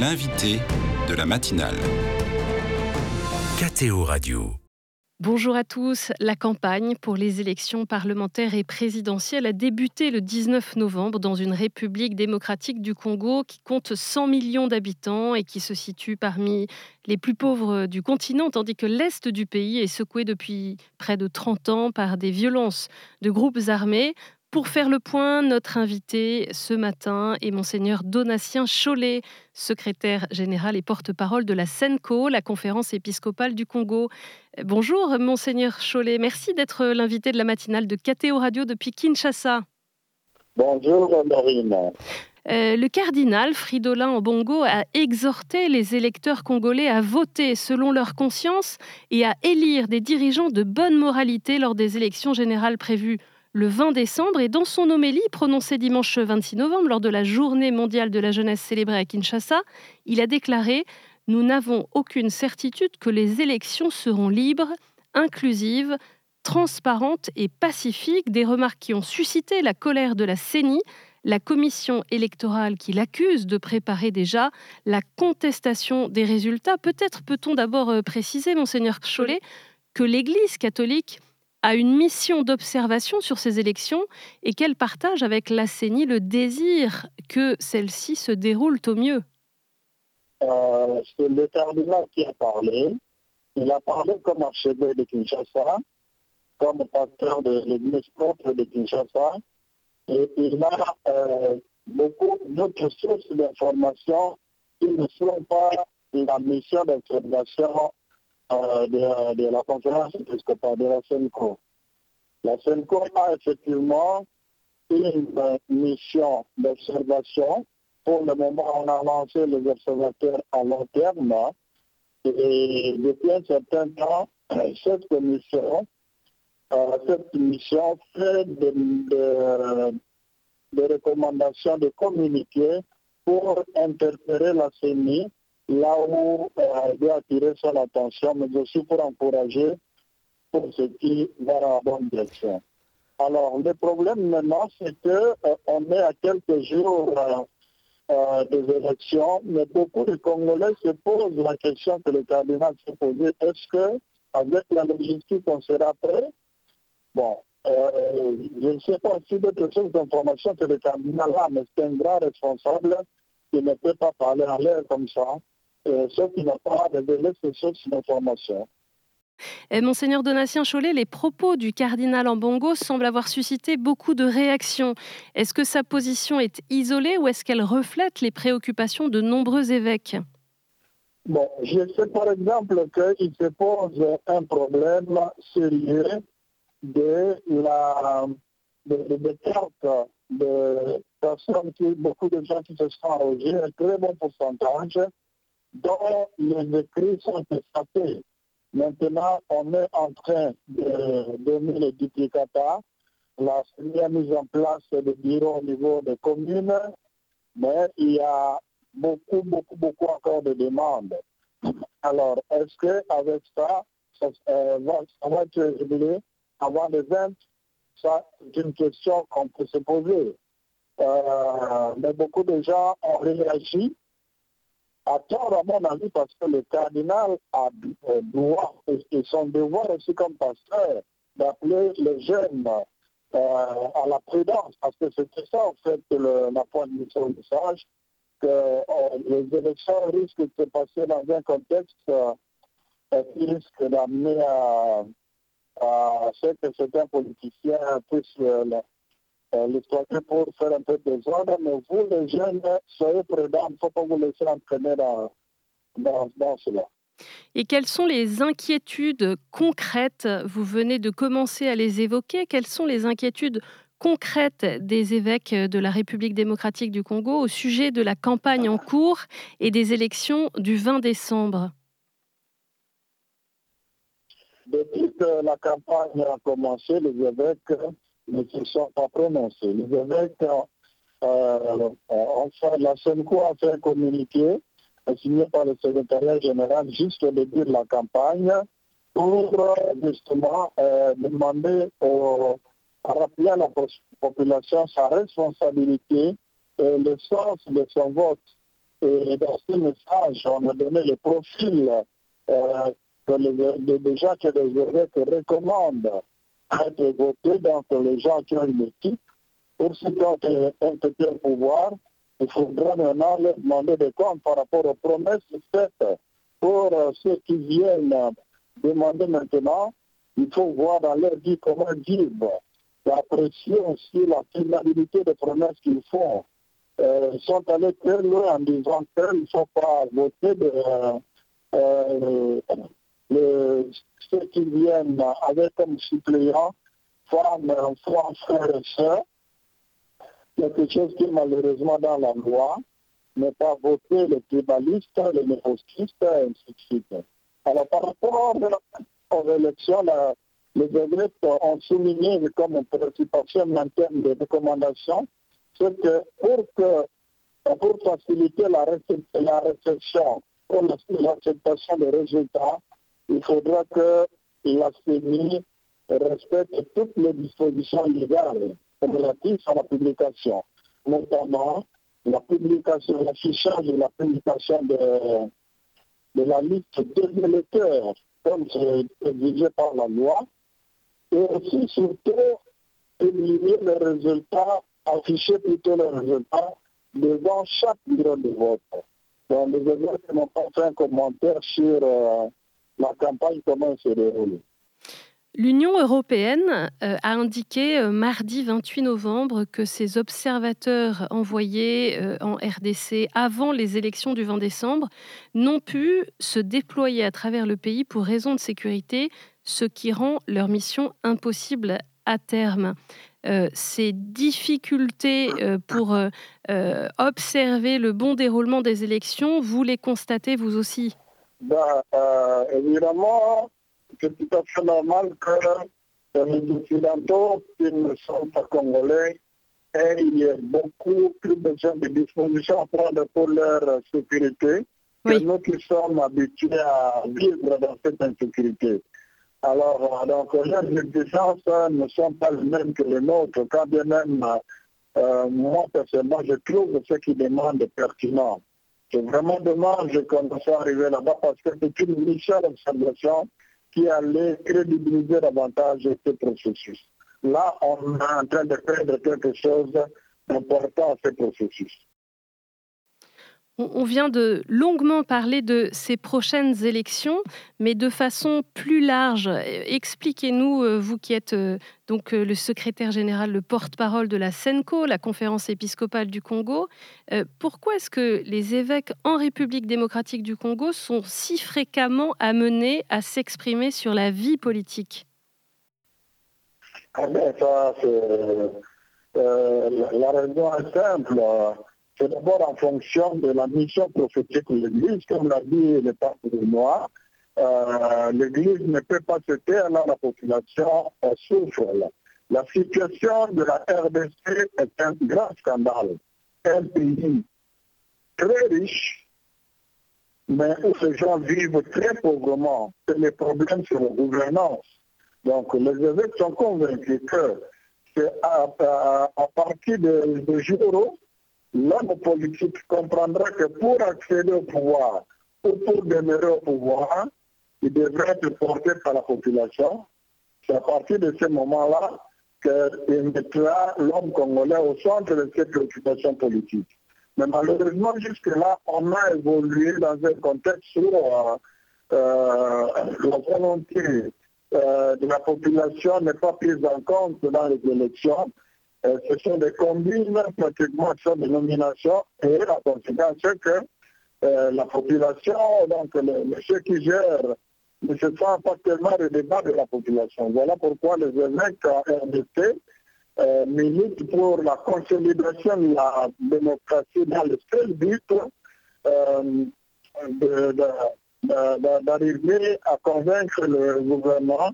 L'invité de la matinale. KTO Radio. Bonjour à tous. La campagne pour les élections parlementaires et présidentielles a débuté le 19 novembre dans une République démocratique du Congo qui compte 100 millions d'habitants et qui se situe parmi les plus pauvres du continent, tandis que l'Est du pays est secoué depuis près de 30 ans par des violences de groupes armés. Pour faire le point, notre invité ce matin est monseigneur Donatien Cholet, secrétaire général et porte-parole de la SENCO, la conférence épiscopale du Congo. Bonjour monseigneur Cholet, merci d'être l'invité de la matinale de KTO Radio depuis Kinshasa. Bonjour Marine. Euh, le cardinal Fridolin Obongo a exhorté les électeurs congolais à voter selon leur conscience et à élire des dirigeants de bonne moralité lors des élections générales prévues le 20 décembre et dans son homélie prononcée dimanche 26 novembre lors de la journée mondiale de la jeunesse célébrée à Kinshasa, il a déclaré Nous n'avons aucune certitude que les élections seront libres, inclusives, transparentes et pacifiques, des remarques qui ont suscité la colère de la CENI, la commission électorale qui l'accuse de préparer déjà la contestation des résultats. Peut-être peut-on d'abord euh, préciser, monseigneur Cholet, que l'Église catholique a une mission d'observation sur ces élections et qu'elle partage avec la CENI le désir que celles-ci se déroulent au mieux euh, C'est le cardinal qui a parlé. Il a parlé comme archevêque de Kinshasa, comme pasteur de l'église propre de Kinshasa, et il a euh, beaucoup d'autres sources d'informations qui ne sont pas la mission d'observation euh, de, la conférence épiscopale de la SENCO. La SENCO a effectivement une mission d'observation. Pour le moment, on a lancé les observateurs à long terme. Et depuis un certain temps, cette euh, cette mission fait des recommandations de communiquer pour interpréter la CENI là où euh, elle doit attirer son attention, mais aussi pour encourager pour ce qui va dans la bonne direction. Alors, le problème maintenant, c'est qu'on euh, est à quelques jours euh, des élections, mais beaucoup de Congolais se posent la question que le cardinal s'est posée, est-ce que avec la logistique, on sera prêt? Bon, je ne sais pas si d'autres choses d'information que le cardinal a, mais c'est un grand responsable qui ne peut pas parler en l'air comme ça ceux qui n'ont pas sources d'information. Monseigneur Donatien Cholet, les propos du cardinal Ambongo semblent avoir suscité beaucoup de réactions. Est-ce que sa position est isolée ou est-ce qu'elle reflète les préoccupations de nombreux évêques? Bon, je sais par exemple qu'il se pose un problème sérieux de la de, de, de personnes, qui, beaucoup de gens qui se sont arrogés, un très bon pourcentage, dont les écrits sont échappés. Maintenant, on est en train de donner les duplicata. La mise en place de bureaux au niveau des communes, mais il y a beaucoup, beaucoup, beaucoup encore de demandes. Alors, est-ce qu'avec ça, ça, euh, va, ça va être réglé avant les 20 Ça, c'est une question qu'on peut se poser. Euh, mais beaucoup de gens ont réagi à tort, à mon avis, parce que le cardinal a euh, droit et son devoir aussi comme pasteur d'appeler les jeunes euh, à la prudence, parce que c'était ça, en fait, le, la point de son message, que euh, les élections risquent de se passer dans un contexte qui risque d'amener à, à ce que certains politiciens puissent l'exploiter pour faire un peu de zone, mais vous, les jeunes, soyez prudents, il ne faut pas vous laisser entraîner dans, dans, dans cela. Et quelles sont les inquiétudes concrètes? Vous venez de commencer à les évoquer. Quelles sont les inquiétudes concrètes des évêques de la République démocratique du Congo au sujet de la campagne en cours et des élections du 20 décembre? Depuis que la campagne a commencé, les évêques ne se sont pas prononcés. Les évêques euh, ont fait, la SENCO a fait un communiqué signé par le secrétariat général juste au début de la campagne pour justement euh, demander à rappeler à la population sa responsabilité le sens de son vote. Et dans ce message, on a donné le profil euh, les, gens que les évêques recommandent être votés, donc les gens qui ont une équipe. Pour ceux qui ont un petit pouvoir, il faudra maintenant leur demander des comptes par rapport aux promesses faites. Pour euh, ceux qui viennent demander maintenant, il faut voir dans leur vie comment vivre, apprécier aussi la finalité des promesses qu'ils font. Euh, ils sont allés très loin en disant qu'ils ne sont pas votés de euh, ceux qui viennent avec comme suppléants femmes, enfants, frères et sœurs, quelque chose qui malheureusement dans la loi n'est pas voté les tribalistes, les népostistes, et ainsi de suite. Alors par rapport aux élections, les évêques ont souligné comme préoccupation en termes de recommandations, c'est que pour, que pour faciliter la, la réception, pour l'acceptation des résultats, il faudra que la CENI respecte toutes les dispositions légales relatives à la publication, notamment la publication, l'affichage de la publication de, la liste des électeurs, comme c'est exigé par la loi, et aussi surtout publier les résultats, afficher plutôt les résultats devant chaque bureau de vote. Donc n'ont pas fait un commentaire sur euh, la campagne, comment se déroule. L'Union européenne euh, a indiqué euh, mardi 28 novembre que ses observateurs envoyés euh, en RDC avant les élections du 20 décembre n'ont pu se déployer à travers le pays pour raison de sécurité, ce qui rend leur mission impossible à terme. ces difficultés pour observer le bon déroulement des élections, vous les constatez vous aussi? Ben, Évidemment, c'est tout à fait normal que les Occidentaux qui ne sont pas congolais aient beaucoup plus besoin de dispositions pour leur sécurité que nous qui sommes habitués à vivre dans cette insécurité. Alors, donc, leurs exigences ne sont pas les mêmes que les nôtres, quand bien même, euh, moi, personnellement, je trouve ce qu'ils demandent pertinent. C'est vraiment dommage qu'on soit arrivé là-bas parce que c'est une mission d'observation qui allait crédibiliser davantage ce processus. Là, on est en train de perdre quelque chose d'important à ce processus. On vient de longuement parler de ces prochaines élections, mais de façon plus large. Expliquez-nous, euh, vous qui êtes euh, donc euh, le secrétaire général, le porte-parole de la SENCO, la conférence épiscopale du Congo, pourquoi est-ce que les évêques en République démocratique du Congo sont si fréquemment amenés à s'exprimer sur la vie politique? Ah ben, La raison est simple c'est d'abord en fonction de la mission prophétique de l'Église, comme l'a dit le pape de moi. Euh, L'Église ne peut pas se taire, alors la population souffre. La situation de la RDC est un grand scandale. Un pays très riche, mais où ces gens vivent très pauvrement. C'est les problèmes sur la gouvernance. Donc les évêques sont convaincus que c'est à, partir de, de l'homme politique comprendra que pour accéder au pouvoir ou pour demeurer au pouvoir, il devrait être porté par la population. C'est à partir de ce moment-là qu'il mettra l'homme congolais au centre de ses préoccupations politiques. Mais malheureusement, jusque-là, on a évolué dans un contexte où euh, euh, la volonté euh, de la population n'est pas prise en compte dans les élections ce sont des combines pratiquement des nominations et la conséquence c'est que euh, la population, donc ceux qui gèrent, ne se sentent pas tellement le débat de la population. Voilà pourquoi les évêques en RDC euh, militent pour la consolidation de la démocratie dans le seul but d'arriver à convaincre le gouvernement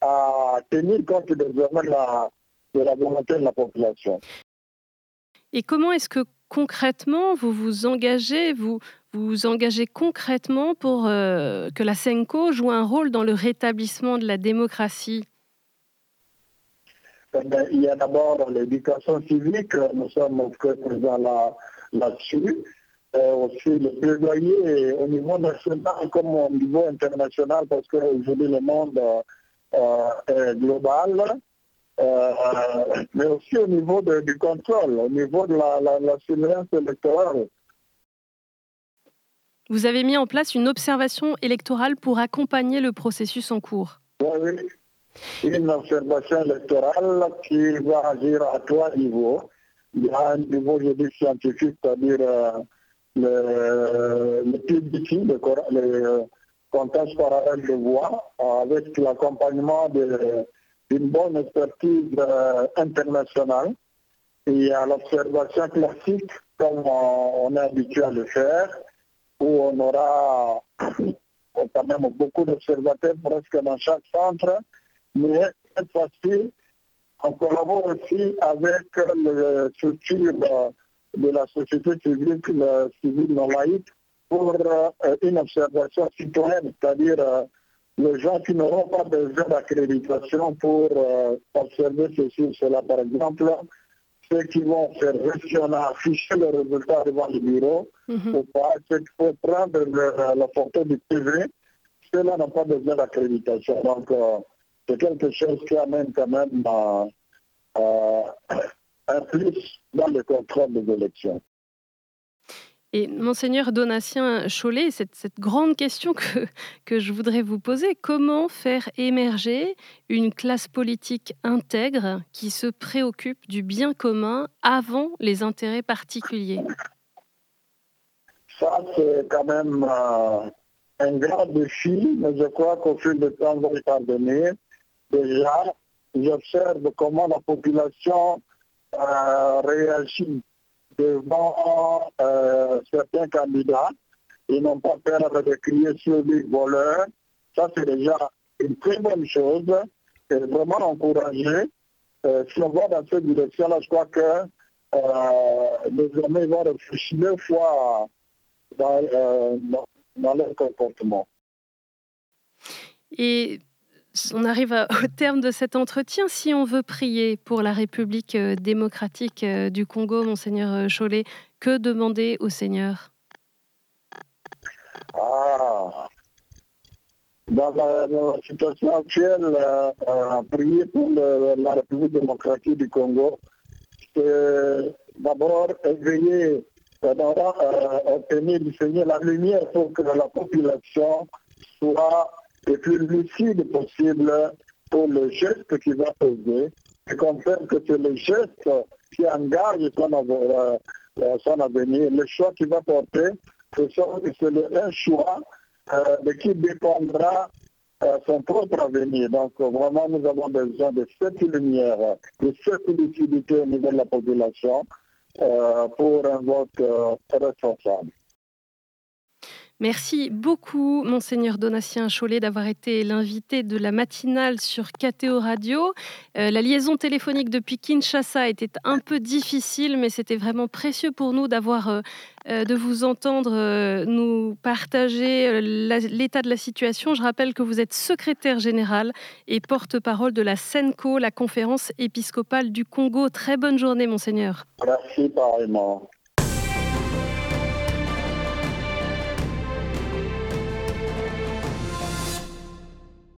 à tenir compte désormais de la de la volonté de la population. Et comment est-ce que concrètement vous vous engagez, vous vous engagez concrètement pour euh, que la SENCO joue un rôle dans le rétablissement de la démocratie? Eh ben, Il y a d'abord l'éducation civique, nous sommes très présents là, là-dessus. aussi le plaidoyer au niveau national comme au niveau international parce qu'aujourd'hui le monde est global. Mais aussi au niveau du contrôle, au niveau de la, la surveillance électorale. Vous avez mis en place une observation électorale pour accompagner le processus en cours. Oui, une observation électorale qui va agir à trois niveaux. Il y a un niveau, je dis, scientifique, c'est-à-dire euh, le, le le, le comptage parallèle de voix, avec l'accompagnement d'une bonne expertise euh, internationale. Et a l'observation classique, comme on est habitué à le faire, où on aura quand même beaucoup d'observateurs presque dans chaque centre, mais cette fois-ci, on collabore aussi avec les structures de la société civile, civile non laïque, pour euh, une observation citoyenne, c'est-à-dire euh, les gens qui n'auront pas besoin d'accréditation pour euh, observer ceci ou cela. Par exemple, ceux qui vont faire si on a affiché le résultat devant le bureau mhm. ou pas, ceux qui vont prendre la photo du PV, ceux-là n'ont pas besoin d'accréditation. Donc, euh, c'est quelque chose qui amène quand même euh, un plus dans le contrôle des élections. Et monseigneur Donatien Cholet, cette, cette grande question que, je voudrais vous poser, comment faire émerger une classe politique intègre qui se préoccupe du bien commun avant les intérêts particuliers? Ça, c'est quand même euh, un grand défi, mais je crois qu'au fil du temps, on va parvenir. Déjà, j'observe comment la population euh, réagit devant euh, certains candidats. Ils n'ont pas peur de crier sur les voleurs. Ça, c'est déjà une très bonne chose et vraiment encouragé. Euh, si on va dans cette direction-là, je crois que euh, désormais, vont réfléchir deux fois dans, euh, dans, leur comportement. On arrive au terme de cet entretien. Si on veut prier pour la République euh, démocratique euh, du Congo, monseigneur euh, Cholet, que demander au Seigneur? Ah. Dans la, situation actuelle, prier pour la République démocratique du Congo, c'est d'abord éveiller, obtenir du Seigneur la lumière pour que la population soit le plus lucide possible pour le geste qu'il va poser et comprendre que c'est le geste qui engage son, euh, son avenir. Le choix qu'il va porter, c'est un choix euh, de qui dépendra euh, son propre avenir. Donc vraiment, nous avons besoin de cette lumière, de cette lucidité au niveau de la population pour un vote responsable. Merci beaucoup, Monseigneur Donatien Cholet, d'avoir été l'invité de la matinale sur KTO Radio. Euh, la liaison téléphonique depuis Kinshasa était un peu difficile, mais c'était vraiment précieux pour nous d'avoir, euh, euh, de vous entendre nous partager l'état de la situation. Je rappelle que vous êtes secrétaire général et porte-parole de la SENCO, la conférence épiscopale du Congo. Très bonne journée, Monseigneur. Merci, pareillement.